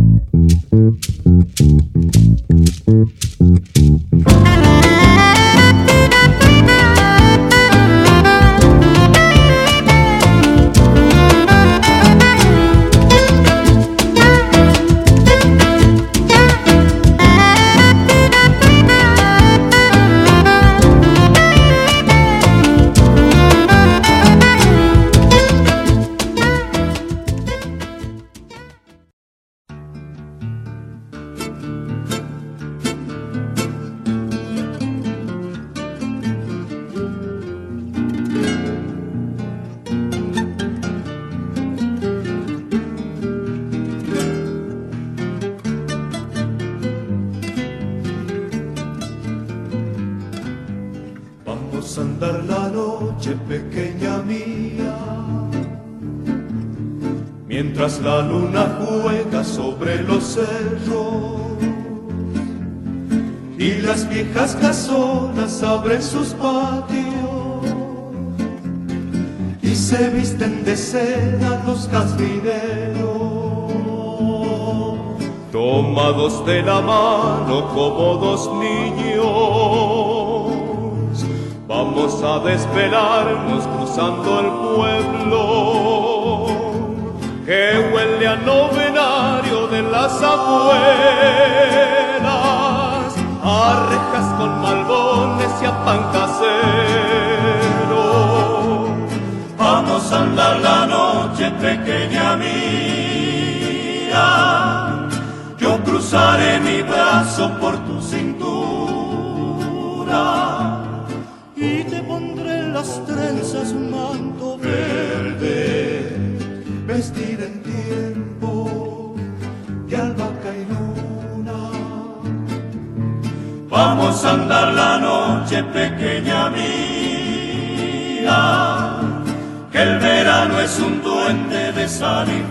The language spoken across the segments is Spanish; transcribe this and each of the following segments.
Mm-hmm. Desvelarnos cruzando pequeña mía, que el verano es un duende de sal y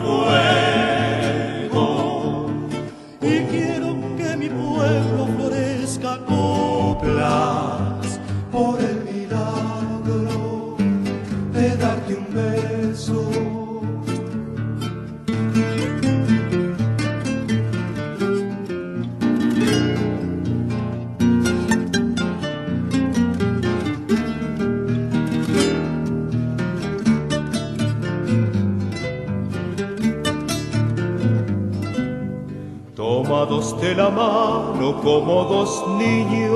Tomados de la mano como dos niños,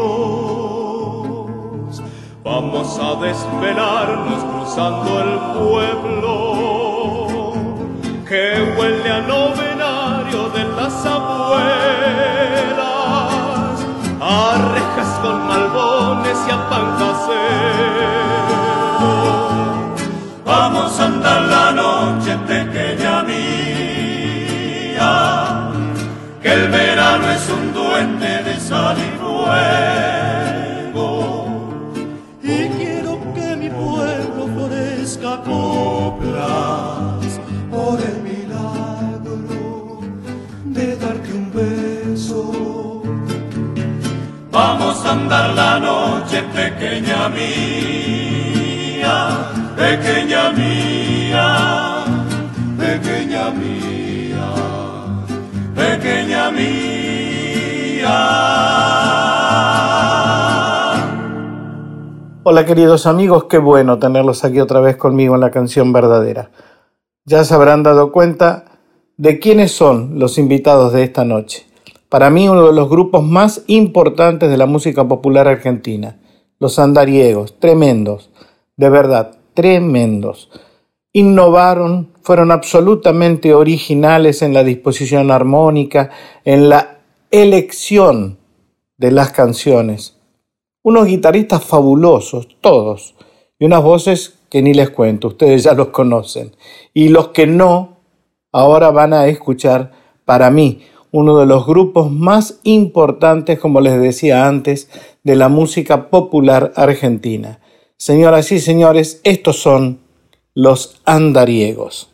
vamos a desvelarnos cruzando el pueblo que huele a novenario de las abuelas, a rejas con malbones y a pan. Vamos a andar la noche pequeña mía duende de sal y fuego. Y quiero que mi pueblo florezca coplas por el milagro de darte un beso. Vamos a andar la noche pequeña mía, pequeña mía, pequeña mía pequeña mía. Hola queridos amigos, qué bueno tenerlos aquí otra vez conmigo en la canción verdadera. Ya se habrán dado cuenta de quiénes son los invitados de esta noche. Para mí uno de los grupos más importantes de la música popular argentina, los andariegos, tremendos, de verdad, tremendos innovaron, fueron absolutamente originales en la disposición armónica, en la elección de las canciones. Unos guitarristas fabulosos, todos, y unas voces que ni les cuento, ustedes ya los conocen. Y los que no, ahora van a escuchar, para mí, uno de los grupos más importantes, como les decía antes, de la música popular argentina. Señoras y señores, estos son los andariegos.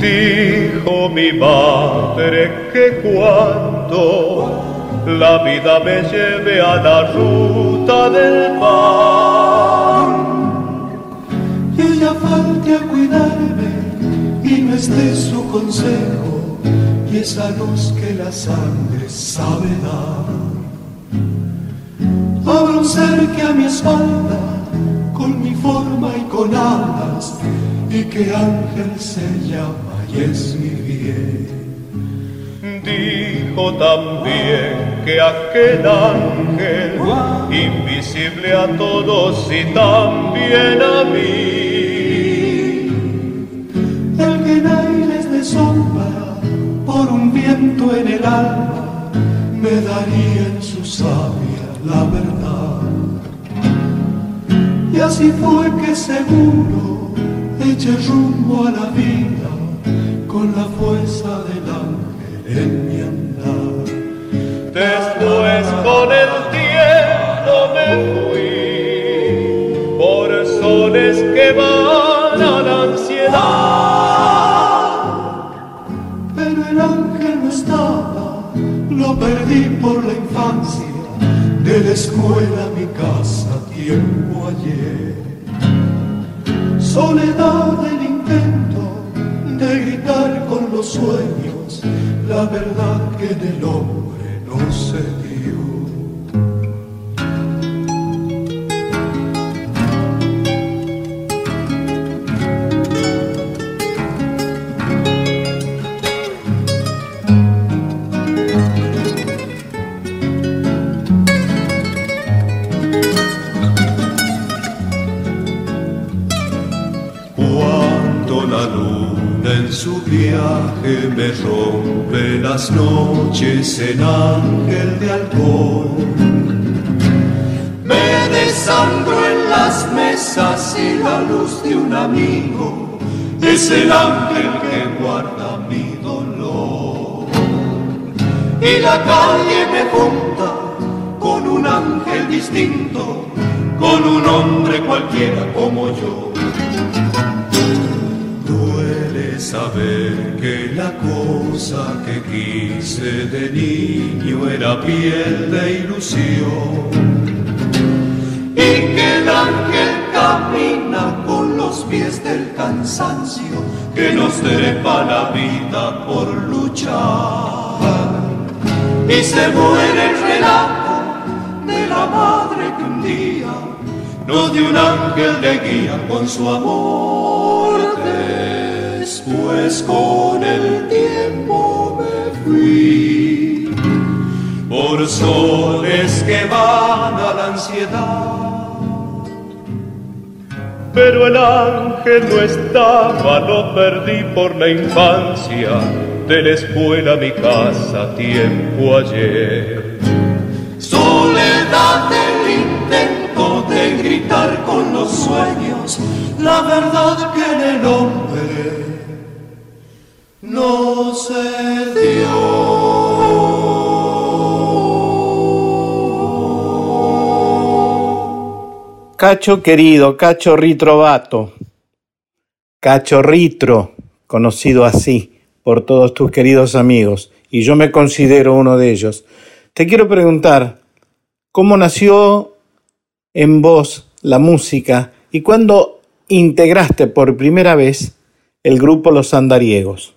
Dijo mi madre que cuando la vida me lleve a la ruta del pan y ella falte a cuidarme y no esté su consejo y esa luz que la sangre sabe dar. Habrá un ser que a mi espalda, con mi forma y con alas, y que ángel se llama y es mi bien. Dijo también que aquel ángel, invisible a todos y también a mí, el que en aires de sombra, por un viento en el alma, me daría en su sabia la verdad. Y así fue que seguro eché rumbo a la vida con la fuerza del ángel. Después con el tiempo me fui por soles que van a la ansiedad. Pero el ángel no estaba, lo perdí por la infancia, de la escuela a mi casa tiempo ayer. Soledad del intento de gritar con los sueños la verdad que en el hombre noches en ángel de alcohol. Me desangro en las mesas y la luz de un amigo es el ángel que guarda mi dolor. Y la calle me junta con un ángel distinto, con un hombre cualquiera como yo. Saber que la cosa que quise de niño era piel de ilusión y que el ángel camina con los pies del cansancio que nos trepa la vida por luchar y se muere el relato de la madre que un día nos dio un ángel de guía con su amor. Después con el tiempo me fui por soles que van a la ansiedad. Pero el ángel no estaba, lo perdí por la infancia, de la escuela a mi casa tiempo ayer. Soledad del gritar con los sueños, la verdad que en el hombre no se dio. Cacho querido, Cacho Ritrovato, Cacho Ritro, conocido así por todos tus queridos amigos, y yo me considero uno de ellos. Te quiero preguntar, ¿cómo nació en vos la música y cuándo integraste por primera vez el grupo Los Andariegos?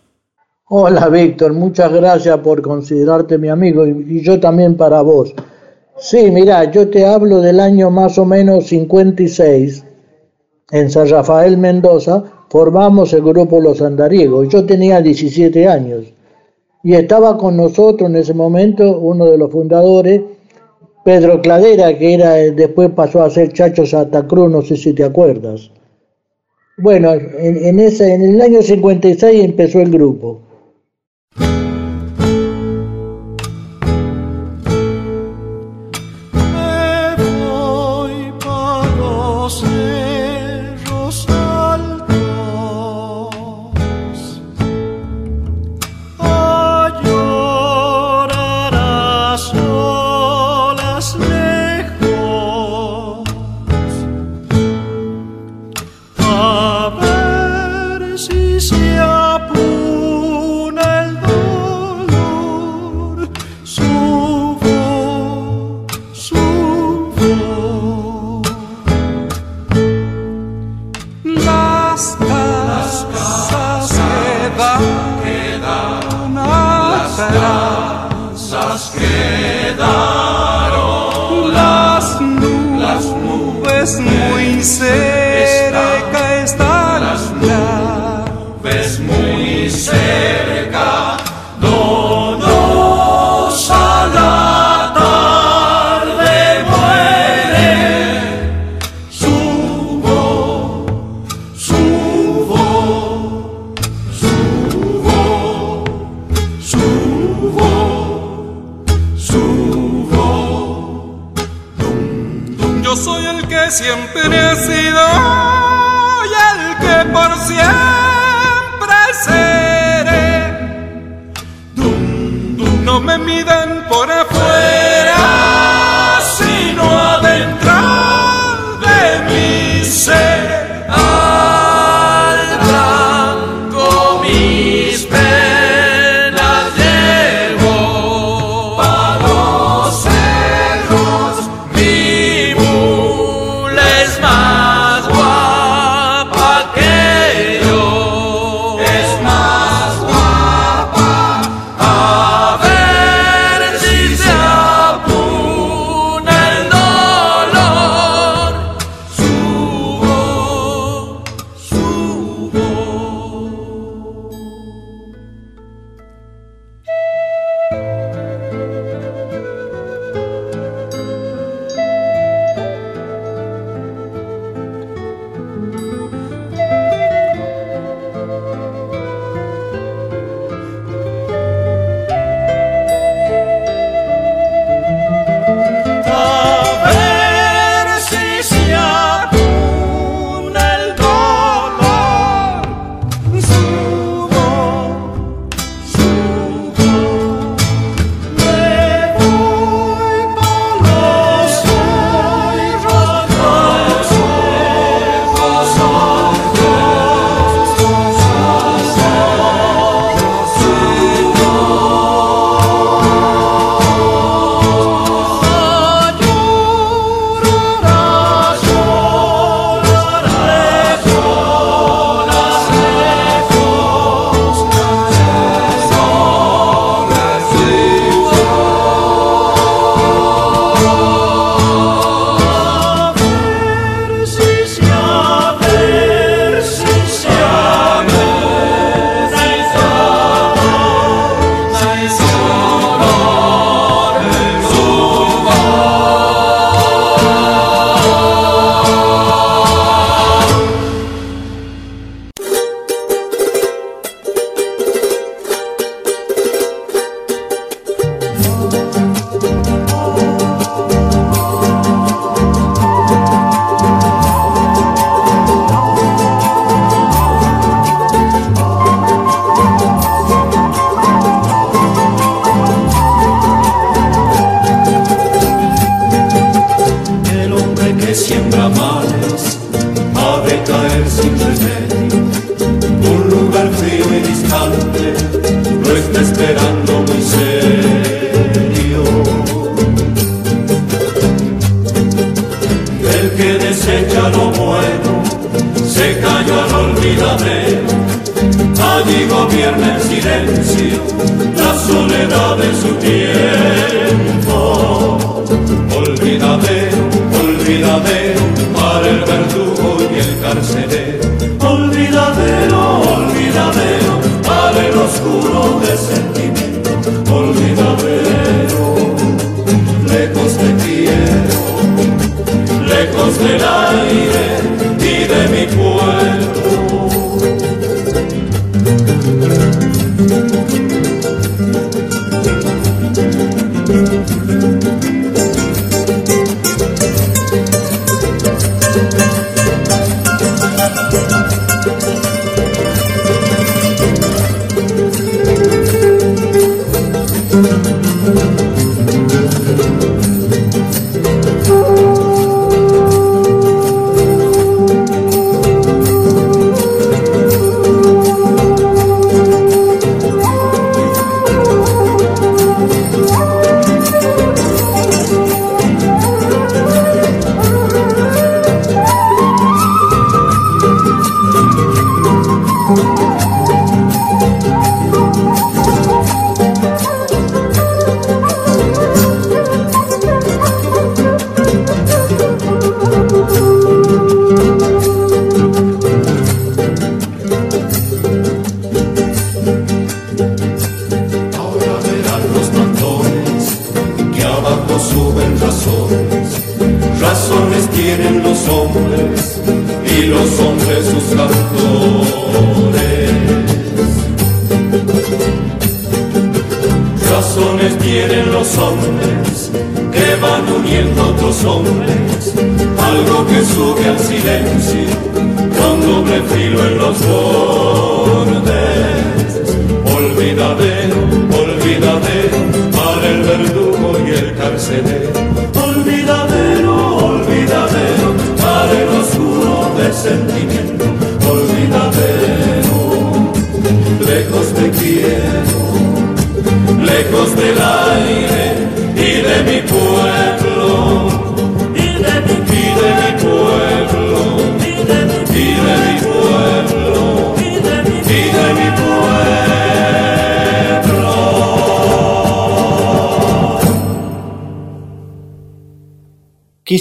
Hola Víctor, muchas gracias por considerarte mi amigo y, y yo también para vos. Sí, mira, yo te hablo del año más o menos 56. En San Rafael, Mendoza, formamos el grupo Los Andariegos. Yo tenía 17 años y estaba con nosotros en ese momento uno de los fundadores, Pedro Cladera, que era después pasó a ser Chacho Santa Cruz, no sé si te acuerdas. Bueno, en, en, ese, en el año 56 empezó el grupo.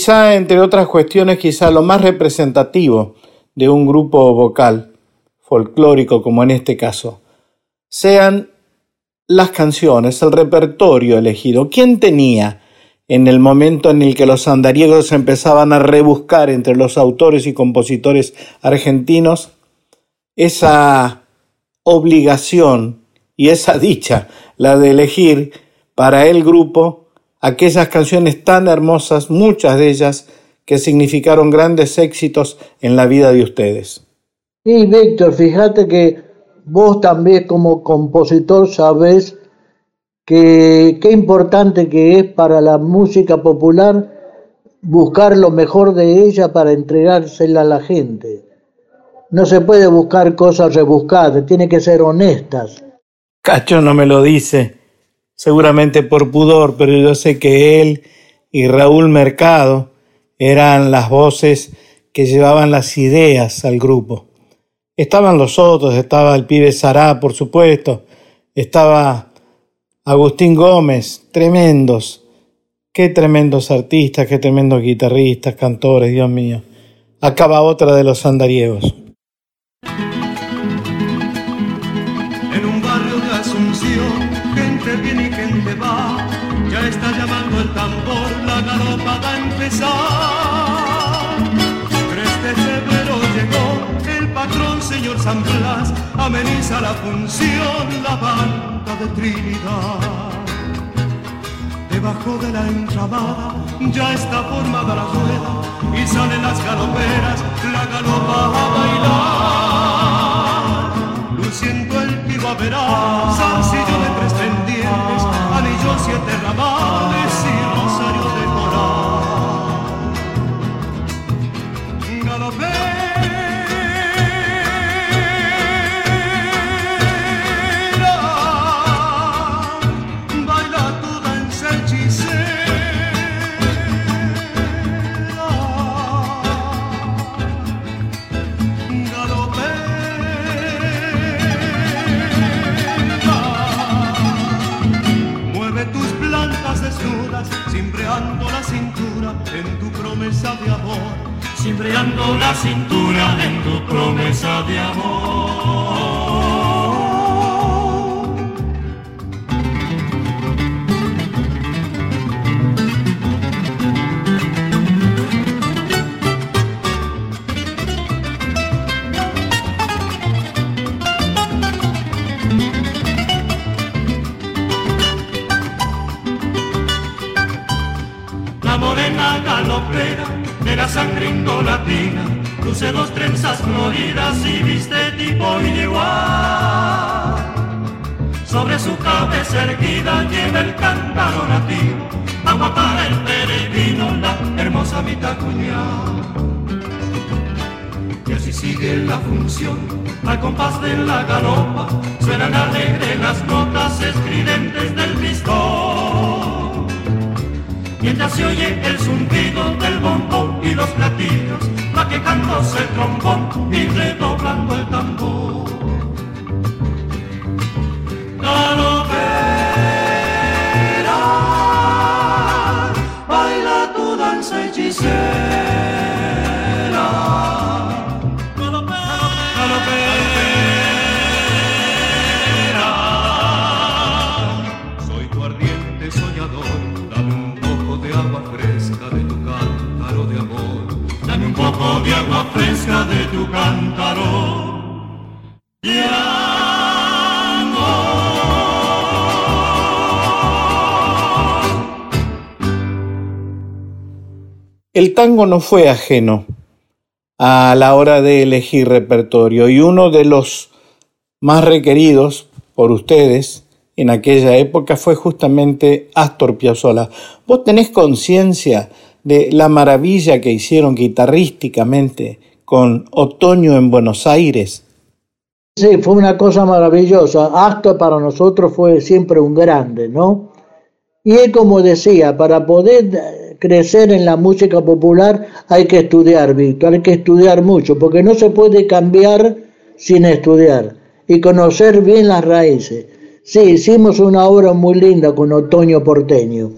Quizá, entre otras cuestiones, quizá lo más representativo de un grupo vocal folclórico como en este caso, sean las canciones, el repertorio elegido. ¿Quién tenía en el momento en el que los andariegos empezaban a rebuscar entre los autores y compositores argentinos esa obligación y esa dicha, la de elegir para el grupo aquellas canciones tan hermosas, muchas de ellas que significaron grandes éxitos en la vida de ustedes? Y Víctor, fíjate que vos también como compositor sabés que qué importante que es para la música popular buscar lo mejor de ella para entregársela a la gente. No se puede buscar cosas rebuscadas, tiene que ser honestas. Cacho no me lo dice, seguramente por pudor, pero yo sé que él y Raúl Mercado eran las voces que llevaban las ideas al grupo. Estaban los otros, estaba el pibe Sará, por supuesto, estaba Agustín Gómez, tremendos, qué tremendos artistas, qué tremendos guitarristas, cantores, Dios mío. Acaba otra de los andariegos. San ameniza la función, la banda de Trinidad. Debajo de la entramada ya está formada la rueda y salen las galoperas, la galopa a bailar. Luciendo el zancillo de tres pendientes, anillo siete ramales promesa de amor. Cimbreando la cintura en tu promesa de amor. De la sangre indolatina luce dos trenzas floridas y viste tipo igual. Sobre su cabeza erguida lleva el cántaro nativo, agua para el peregrino, la hermosa mitacuña. Y así sigue la función, al compás de la galopa, suenan alegre las notas estridentes del pistón. Mientras se oye el zumbido del bombón y los platillos, va quejándose el trombón y redoblando el tambor. Baila tu danza hechicera. Tu cántaro. El tango no fue ajeno a la hora de elegir repertorio y uno de los más requeridos por ustedes en aquella época fue justamente Astor Piazzolla. ¿Vos tenés conciencia de la maravilla que hicieron guitarrísticamente con Otoño en Buenos Aires? Sí, fue una cosa maravillosa. Astor para nosotros fue siempre un grande, ¿no? Y es como decía, para poder crecer en la música popular hay que estudiar, Víctor, hay que estudiar mucho, porque no se puede cambiar sin estudiar y conocer bien las raíces. Sí, hicimos una obra muy linda con Otoño Porteño.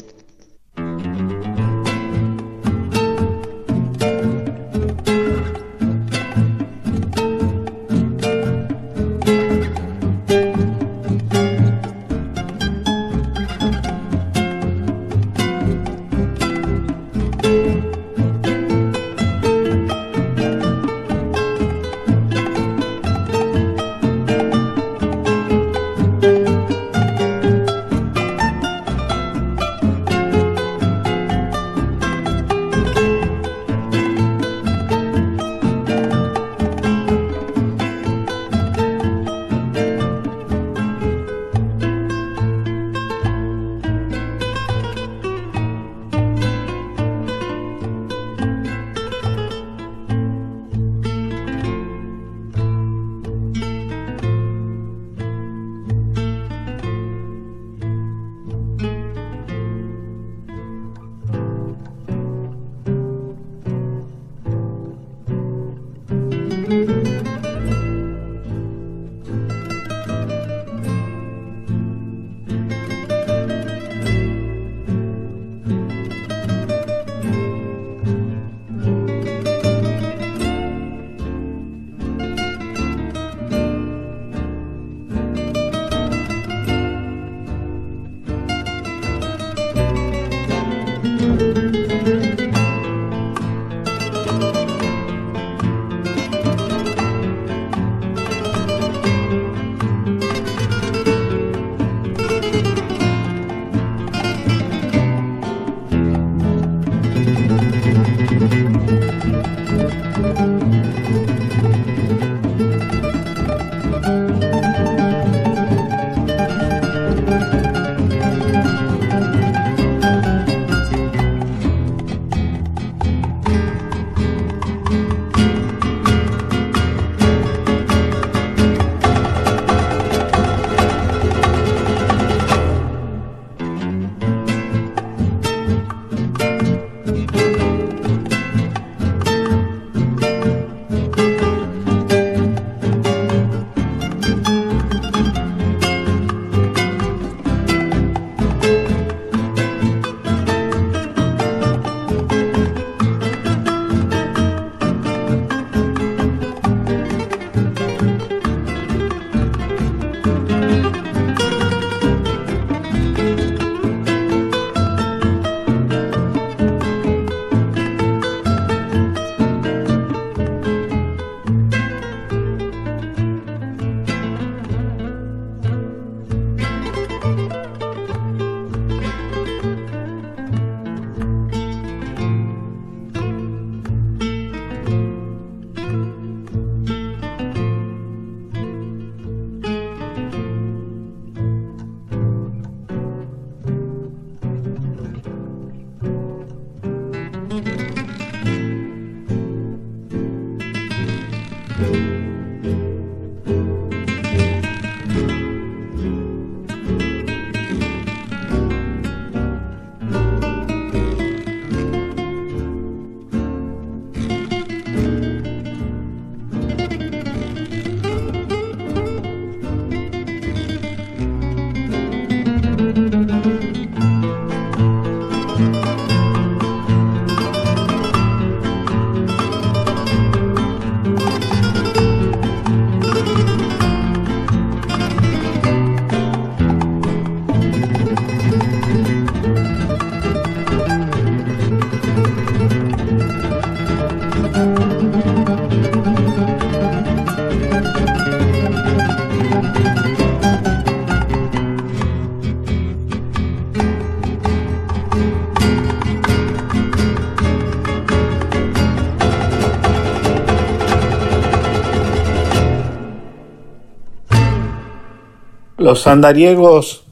Los andariegos,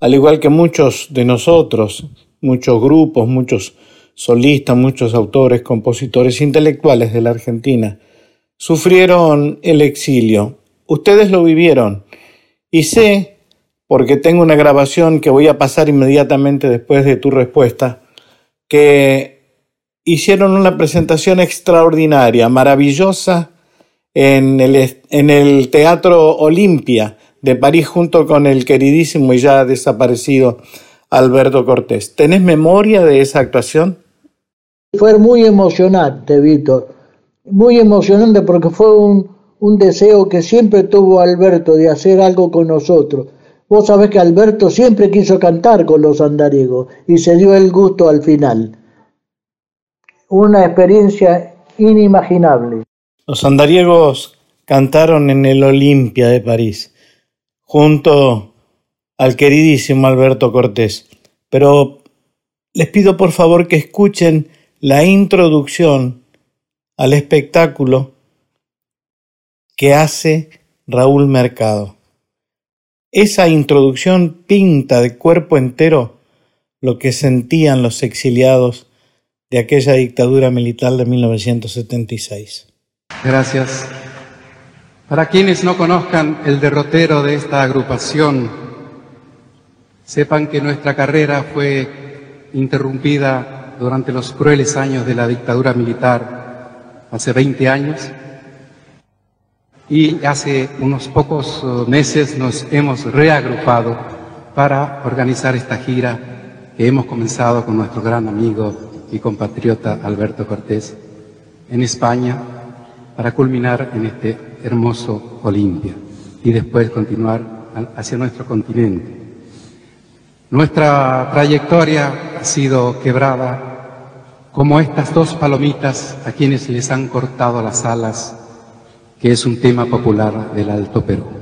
al igual que muchos de nosotros, muchos grupos, muchos solistas, muchos autores, compositores intelectuales de la Argentina, sufrieron el exilio. Ustedes lo vivieron. Y sé, porque tengo una grabación que voy a pasar inmediatamente después de tu respuesta, que hicieron una presentación extraordinaria, maravillosa, en el, en el Teatro Olimpia de París junto con el queridísimo y ya desaparecido Alberto Cortés. ¿Tenés memoria de esa actuación? Fue muy emocionante, Víctor. Muy emocionante porque fue un, un deseo que siempre tuvo Alberto de hacer algo con nosotros. Vos sabés que Alberto siempre quiso cantar con los andariegos y se dio el gusto al final. Una experiencia inimaginable. Los andariegos cantaron en el Olimpia de París, junto al queridísimo Alberto Cortés. Pero les pido por favor que escuchen la introducción al espectáculo que hace Raúl Mercado. Esa introducción pinta de cuerpo entero lo que sentían los exiliados de aquella dictadura militar de 1976. Gracias. Para quienes no conozcan el derrotero de esta agrupación, sepan que nuestra carrera fue interrumpida durante los crueles años de la dictadura militar, hace 20 años, y hace unos pocos meses nos hemos reagrupado para organizar esta gira que hemos comenzado con nuestro gran amigo y compatriota Alberto Cortés en España para culminar en este hermoso Olimpia y después continuar hacia nuestro continente. Nuestra trayectoria ha sido quebrada como estas dos palomitas a quienes les han cortado las alas, que es un tema popular del Alto Perú.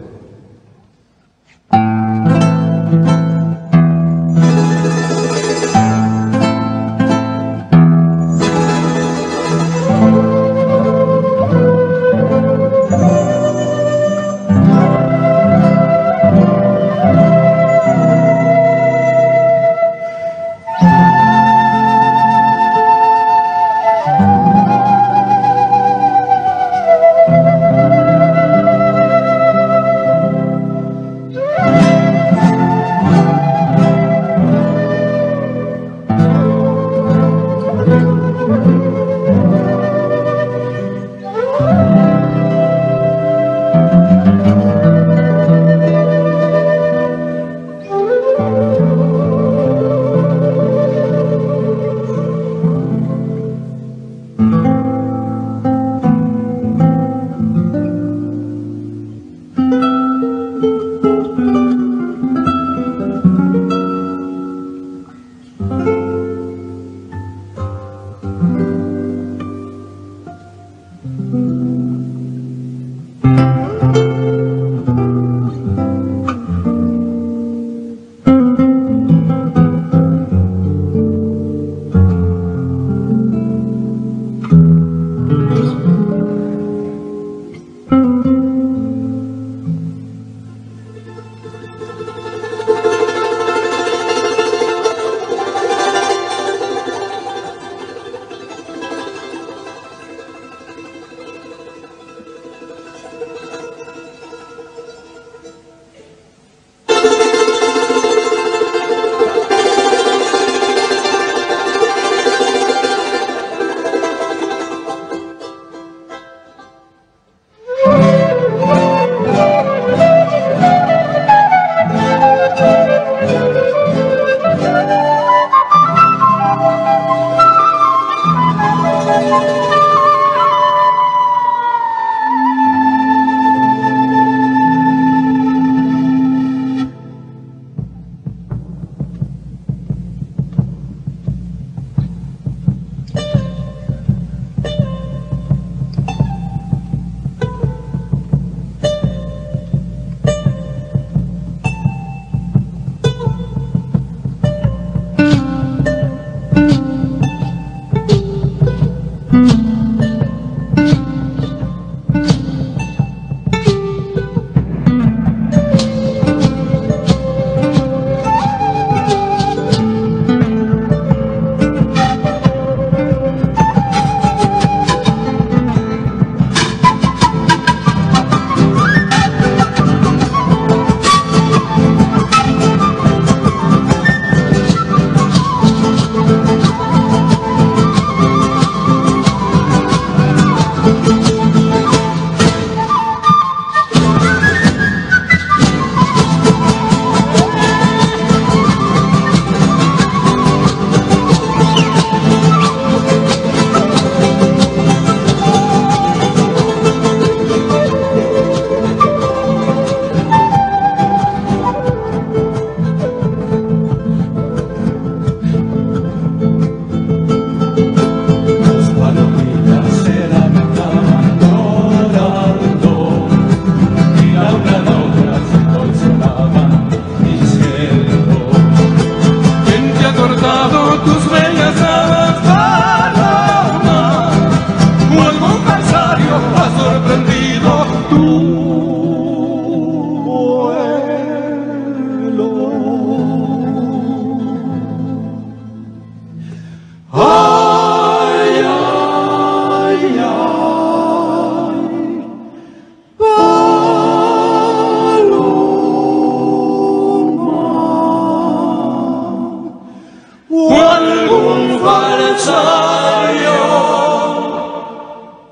o algún falsario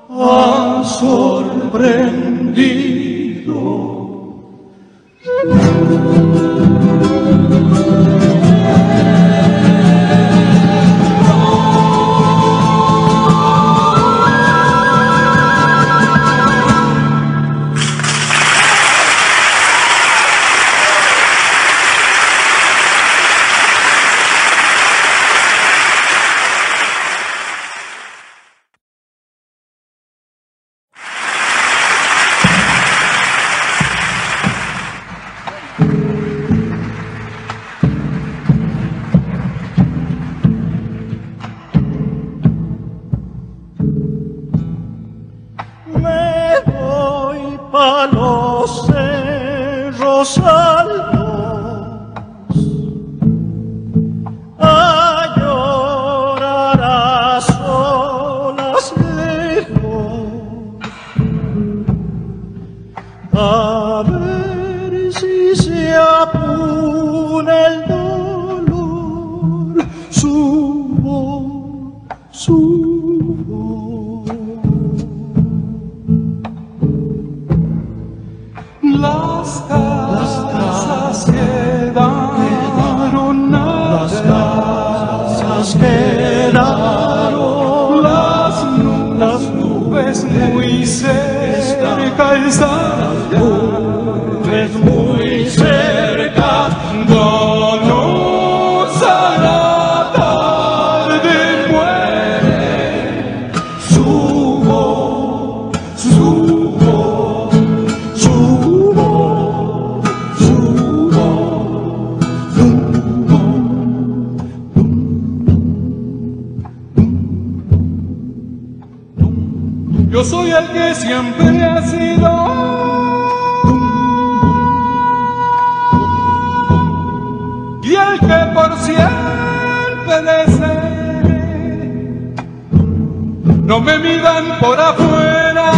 ha sorprendido. soy el que siempre ha sido. Y el que por siempre seré. No me midan por afuera.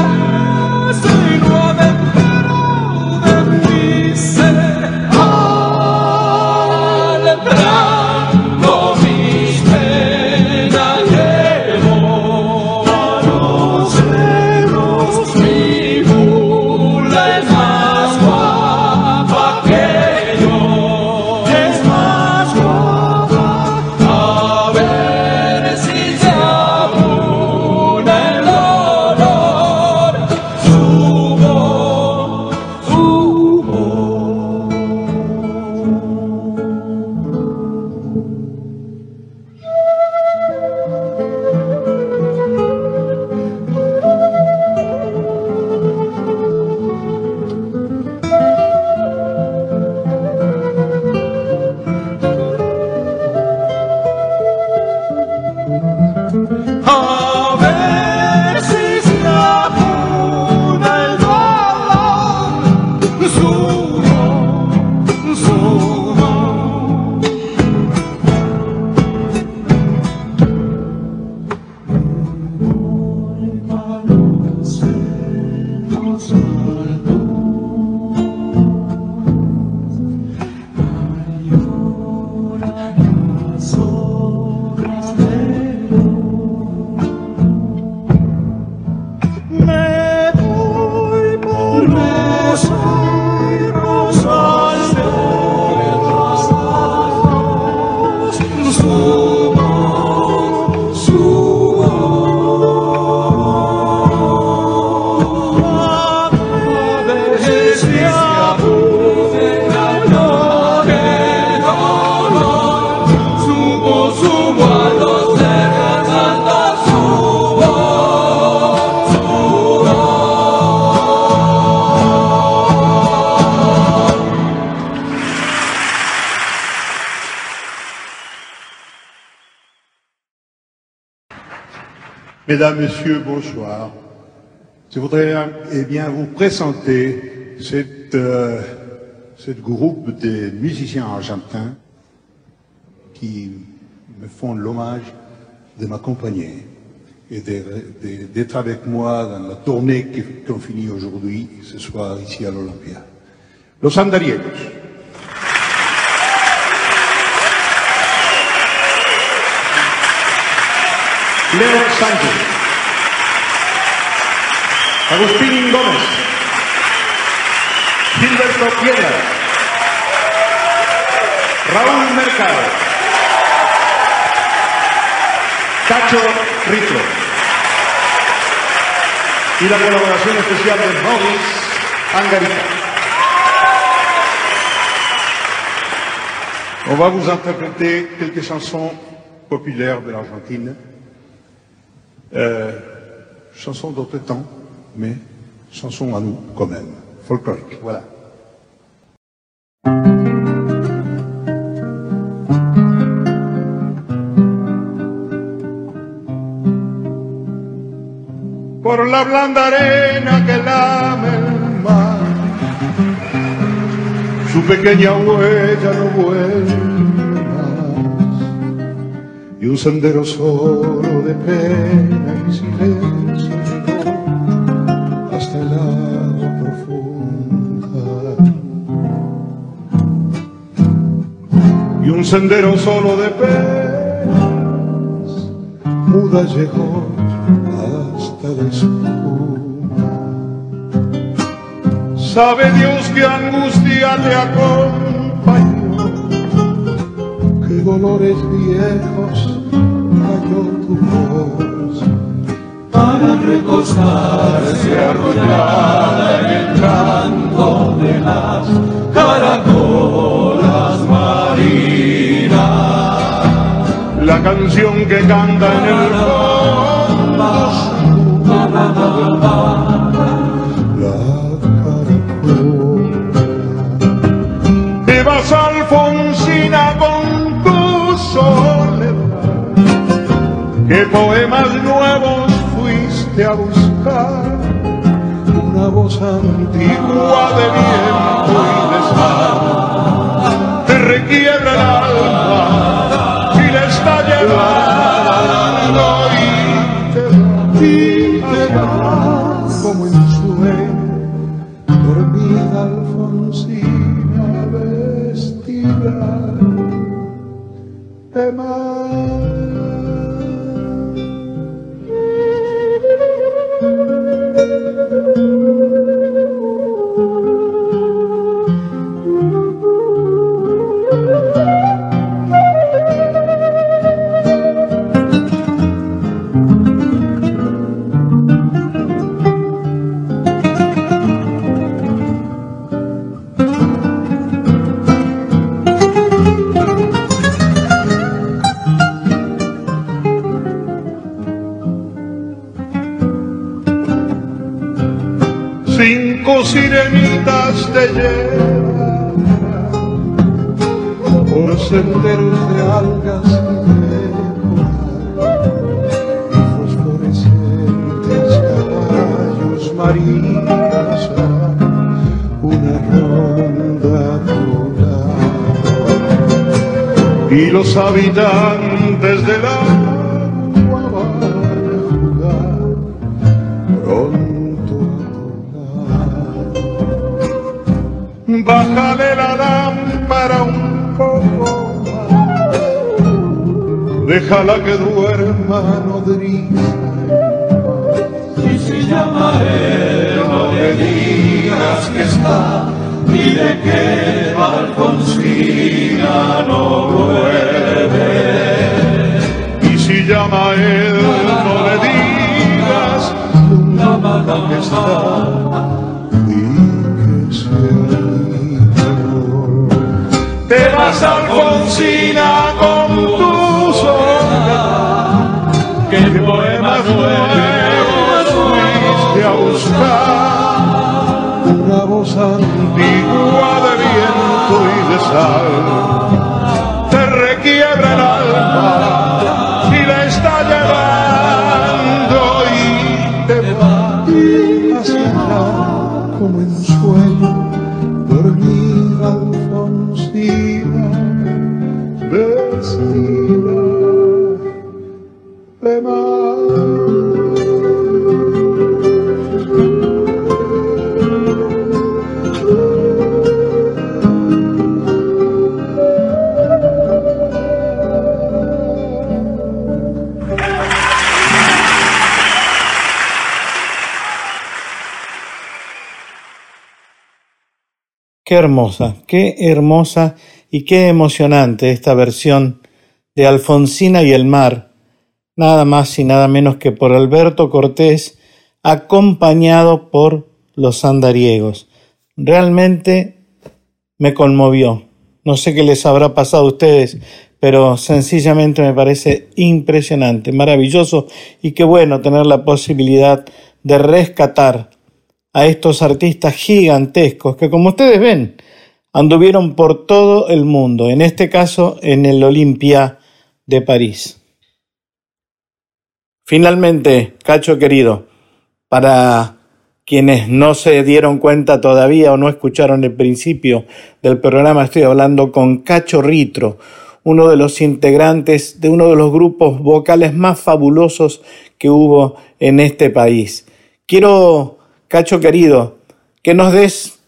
Mesdames, Messieurs, bonsoir. Je voudrais eh bien, vous présenter cette, euh, groupe de musiciens argentins qui me font l'hommage de m'accompagner et d'être avec moi dans la tournée qu'on finit aujourd'hui, ce soir, ici à l'Olympia. Los Andariegos. Leo Sánchez. Agustín Gómez. Gilberto Piedra. Raúl Mercado. Cacho Rico. Y la colaboración especial de Maurice Angarita. On va vous interpréter quelques chansons populaires de l'Argentine. Euh, chansons d'autre temps, mais chansons à nous quand même, folkloriques. Voilà. Por la blanda arena que lame el mar, su pequeña huella no vuelve y un sendero solo de pena y silencio hasta el agua profunda. Y un sendero solo de penas, muda llegó hasta espuma. Sabe Dios que angustia te acompañó, que dolores viejos tu voz. para recostarse arrollada en el canto de las caracolas marinas. La canción que canta en el fondo poemas nuevos fuiste a buscar, una voz antigua de viento y de sal, te requiebra el alma y la está llevando y te va habitantes del agua van a jugar pronto a volar. Bájale la lámpara un poco más, déjala que duerma calls Qué hermosa, qué hermosa y qué emocionante esta versión de Alfonsina y el mar, nada más y nada menos que por Alberto Cortés, acompañado por los andariegos. Realmente me conmovió. No sé qué les habrá pasado a ustedes, pero sencillamente me parece impresionante, maravilloso y qué bueno tener la posibilidad de rescatar a estos artistas gigantescos que como ustedes ven anduvieron por todo el mundo, en este caso en el Olimpia de París. Finalmente, Cacho querido, para quienes no se dieron cuenta todavía o no escucharon el principio del programa, estoy hablando con Cacho Ritro, uno de los integrantes de uno de los grupos vocales más fabulosos que hubo en este país. Quiero Cacho querido, que nos des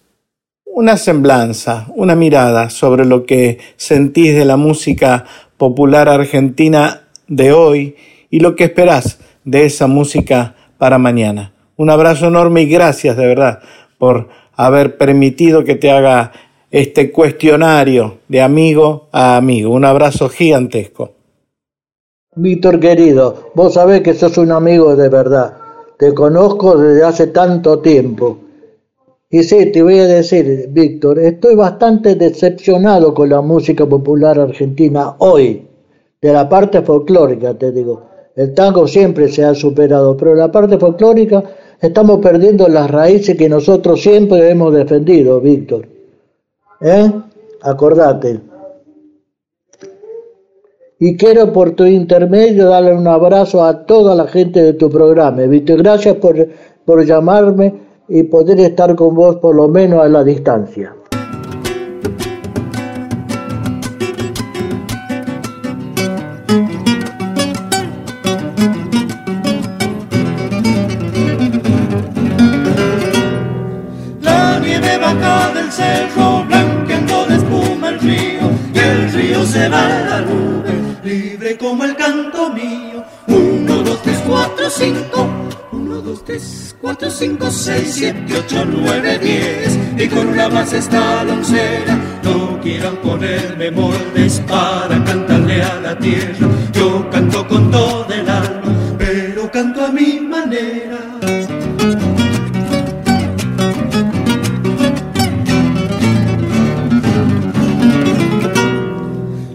una semblanza, una mirada sobre lo que sentís de la música popular argentina de hoy y lo que esperás de esa música para mañana. Un abrazo enorme y gracias de verdad por haber permitido que te haga este cuestionario de amigo a amigo. Un abrazo gigantesco. Víctor querido, vos sabés que sos un amigo de verdad. Te conozco desde hace tanto tiempo. Y sí, te voy a decir, Víctor, estoy bastante decepcionado con la música popular argentina hoy, de la parte folclórica, te digo. El tango siempre se ha superado, pero la parte folclórica estamos perdiendo las raíces que nosotros siempre hemos defendido, Víctor. ¿Eh? Acordate. Y quiero por tu intermedio darle un abrazo a toda la gente de tu programa. Víctor, gracias por, por llamarme y poder estar con vos por lo menos a la distancia. 4, 5, 6, 7, 8, 9, 10 y con una base está la. No quieran ponerme moldes para cantarle a la tierra. Yo canto con todo el alma, pero canto a mi manera.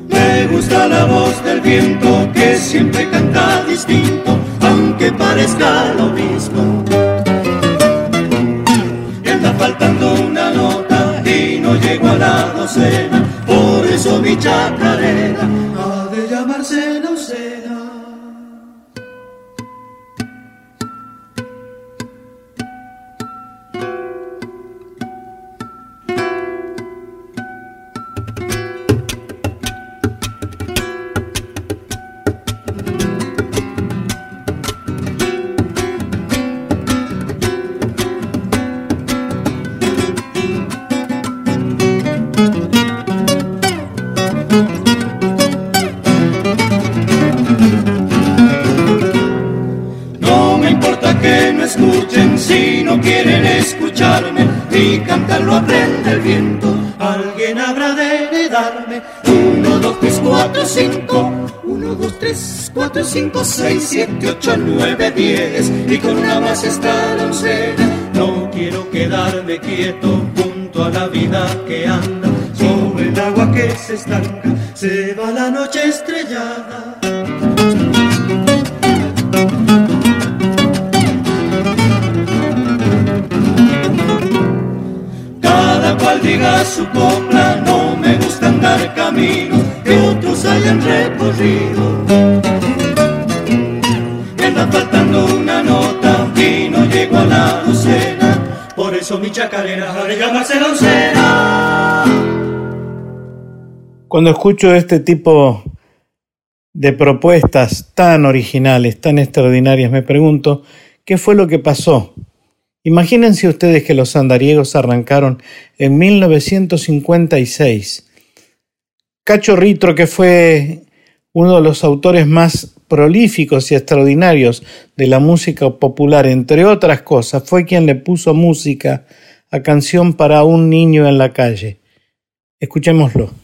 Me gusta la voz del viento que siempre canta distinto, aunque parezca lo mismo y no llego a la docena, por eso mi chacarera Mi cantar lo aprende el viento. Alguien habrá de heredarme. Uno, dos, tres, cuatro, cinco. Uno, dos, tres, cuatro, cinco, seis, siete, ocho, nueve, diez. Y con una más está la oncena. No quiero quedarme quieto junto a la vida que anda. Sobre el agua que se estanca, se va la noche estrellada. Cual su copla, no me gusta andar camino que otros hayan recorrido. Me anda faltando una nota y no llego a la docena, por eso mi chacarera ha de llamarse la oncena. Cuando escucho este tipo de propuestas tan originales, tan extraordinarias, me pregunto, ¿qué fue lo que pasó? Imagínense ustedes que los andariegos arrancaron en 1956. Cacho Ritro, que fue uno de los autores más prolíficos y extraordinarios de la música popular, entre otras cosas, fue quien le puso música la canción para un niño en la calle. Escuchémoslo.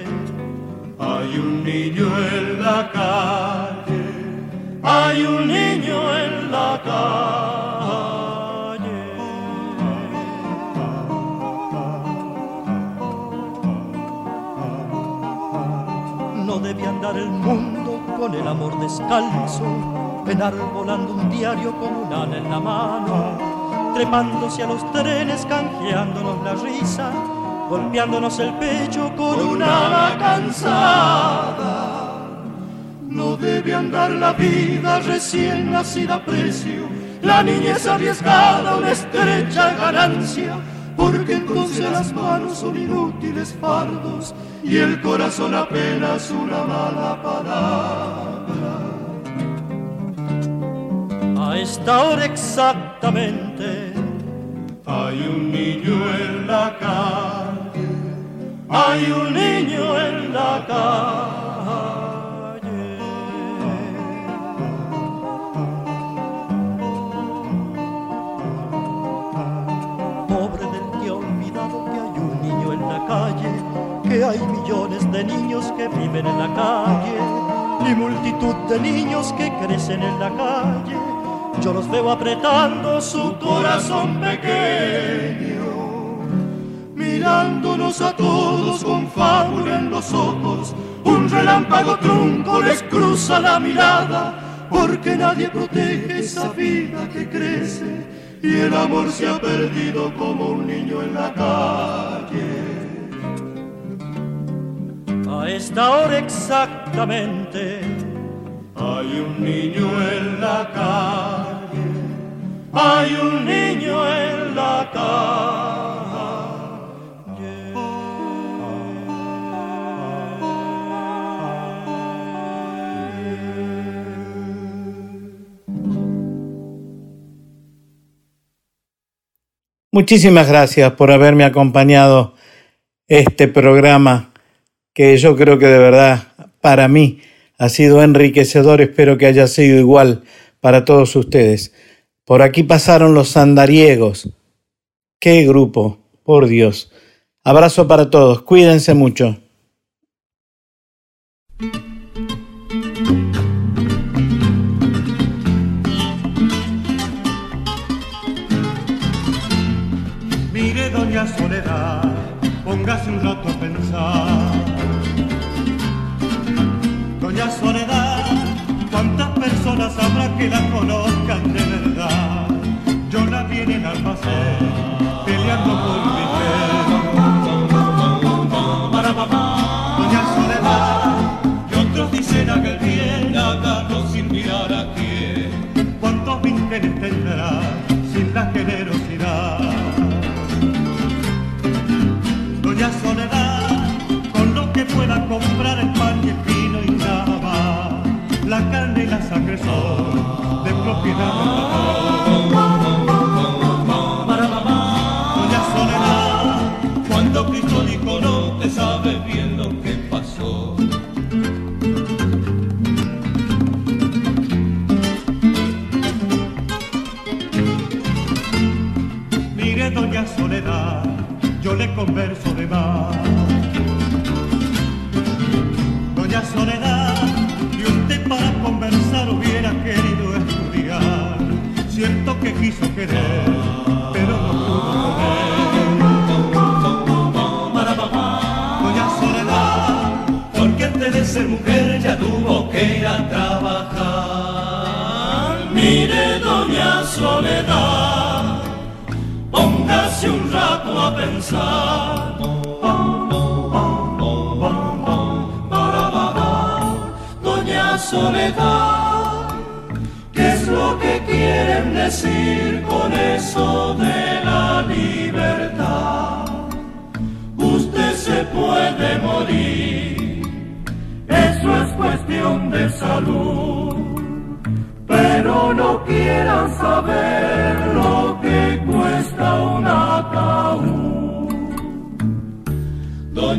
hay un niño en la calle, hay un niño en la calle. No debe andar el mundo con el amor descalzo enarbolando un diario con un ala en la mano, trepándose a los trenes, canjeándonos la risa, golpeándonos el pecho con un ala cansada. No debe andar la vida recién nacida a precio, la niñez arriesgada, una estrecha ganancia, porque entonces las manos son inútiles fardos y el corazón apenas una mala palabra. A esta hora exactamente. Hay un niño en la calle, hay un niño en la calle. Pobre del que ha olvidado que hay un niño en la calle, que hay millones de niños que viven en la calle y multitud de niños que crecen en la calle yo los veo apretando su corazón pequeño, mirándonos a todos con fábula en los ojos. Un relámpago trunco les cruza la mirada, porque nadie protege esa vida que crece y el amor se ha perdido como un niño en la calle. A esta hora exactamente hay un niño en la calle, hay un niño en la calle. Muchísimas gracias por haberme acompañado este programa que yo creo que de verdad para mí ha sido enriquecedor, espero que haya sido igual para todos ustedes. Por aquí pasaron los andariegos. ¡Qué grupo! Por Dios. Abrazo para todos, cuídense mucho. Peleando por mi fe. Para mamá, Doña Soledad, y otros dicen haga el bien, hágalo sin mirar a quién. ¿Cuántos vínteres tendrá sin la generosidad? Doña Soledad, con lo que pueda comprar el pan y el vino y nada más, la carne y la sangre son de propiedad del patrón. Soledad, yo le converso de más. Doña Soledad, y usted para conversar hubiera querido estudiar. Si el que quiso querer, pero no pudo con Doña Soledad, porque antes de ser mujer ya tuvo que ir a trabajar. Mire, Doña Soledad, póngase un rato a pensar. Doña Soledad que quieren decir con eso de la libertad. Usted se puede morir, eso es cuestión de salud, pero no quieran saber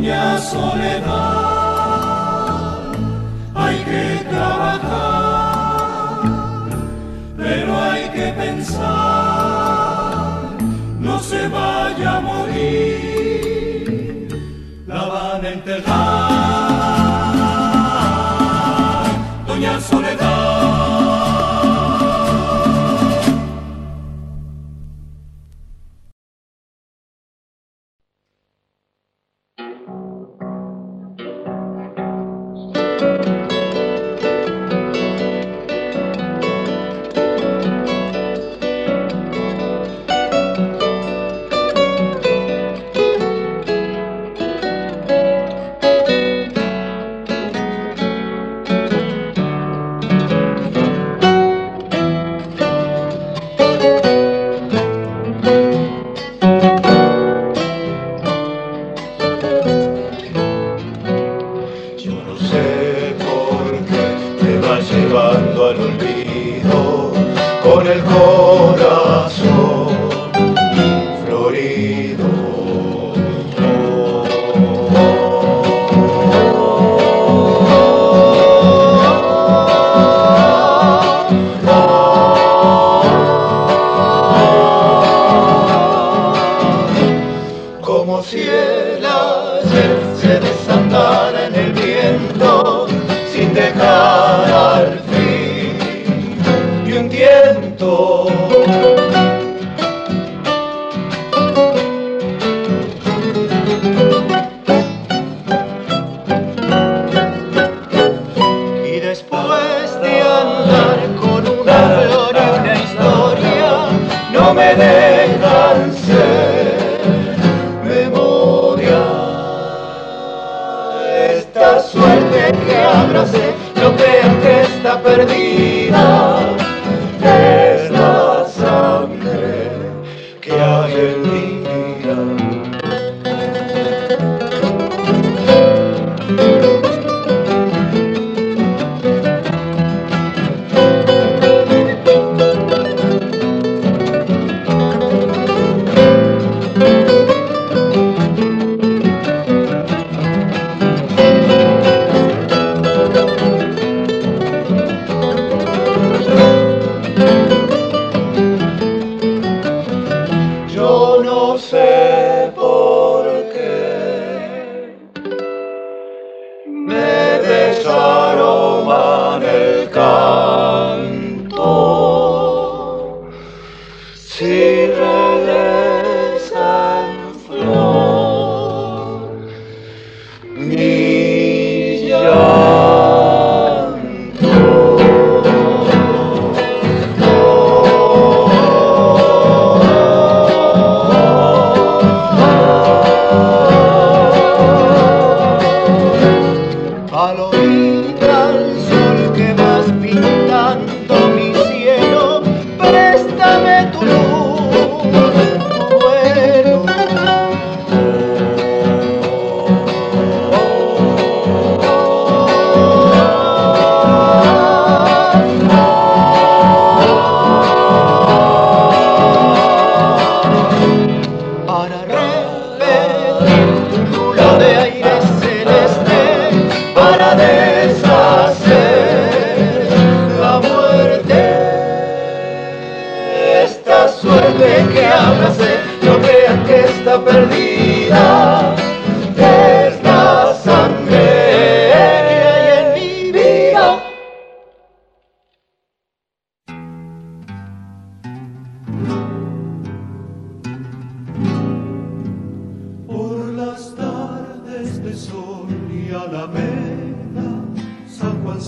Doña Soledad, hay que trabajar pero hay que pensar, no se vaya a morir, la van a enterrar,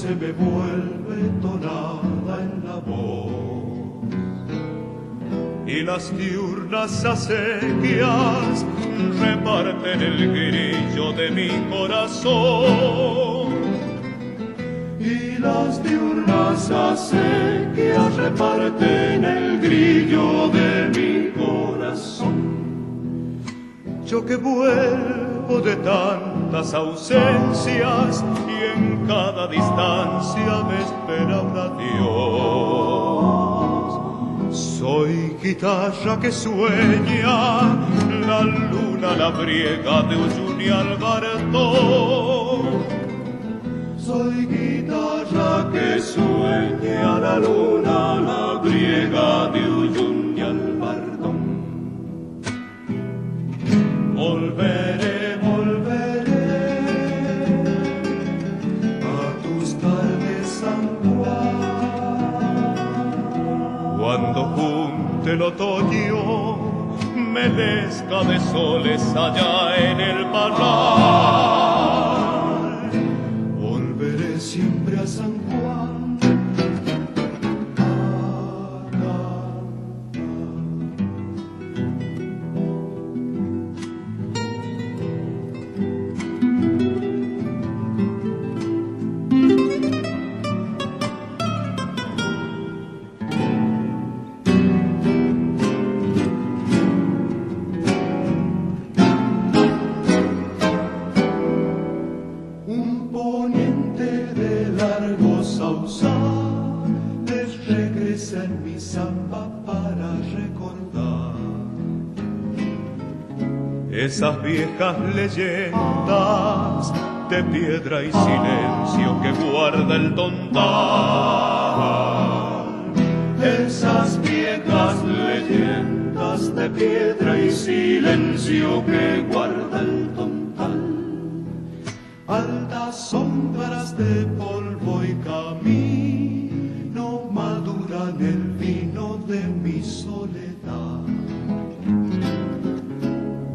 se me vuelve tonada en la voz. Y las diurnas acequias reparten el grillo de mi corazón. Y las diurnas acequias reparten el grillo de mi corazón. Yo que vuelvo de tantas ausencias y en cada distancia me espera un adiós. Soy guitarra que sueña, la luna la briega de Uyuni y Soy guitarra que sueña, la luna la briega de Uyuni y Volveré, junte el otoño, merezca de soles allá en el parral. Esas viejas leyendas de piedra y silencio que guarda el tontal. Esas viejas leyendas de piedra y silencio que guarda el tontal. Altas sombras de polvo y camino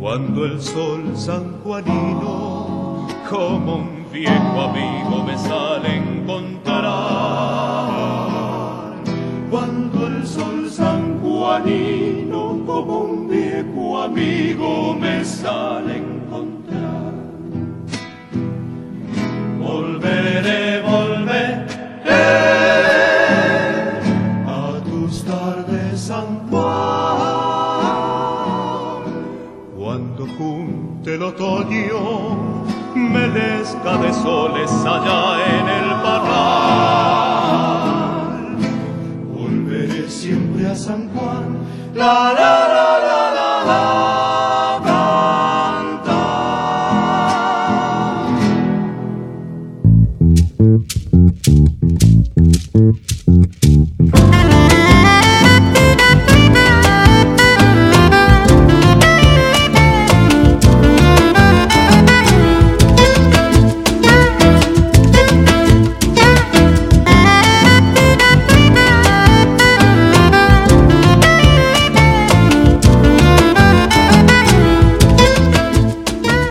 cuando el sol sanjuanino como un viejo amigo me sale a encontrar. Cuando el sol sanjuanino como un viejo amigo me sale a encontrar. Volveré, volveré el otoño, melezca de soles allá en el parral. Volveré siempre a San Juan, la la.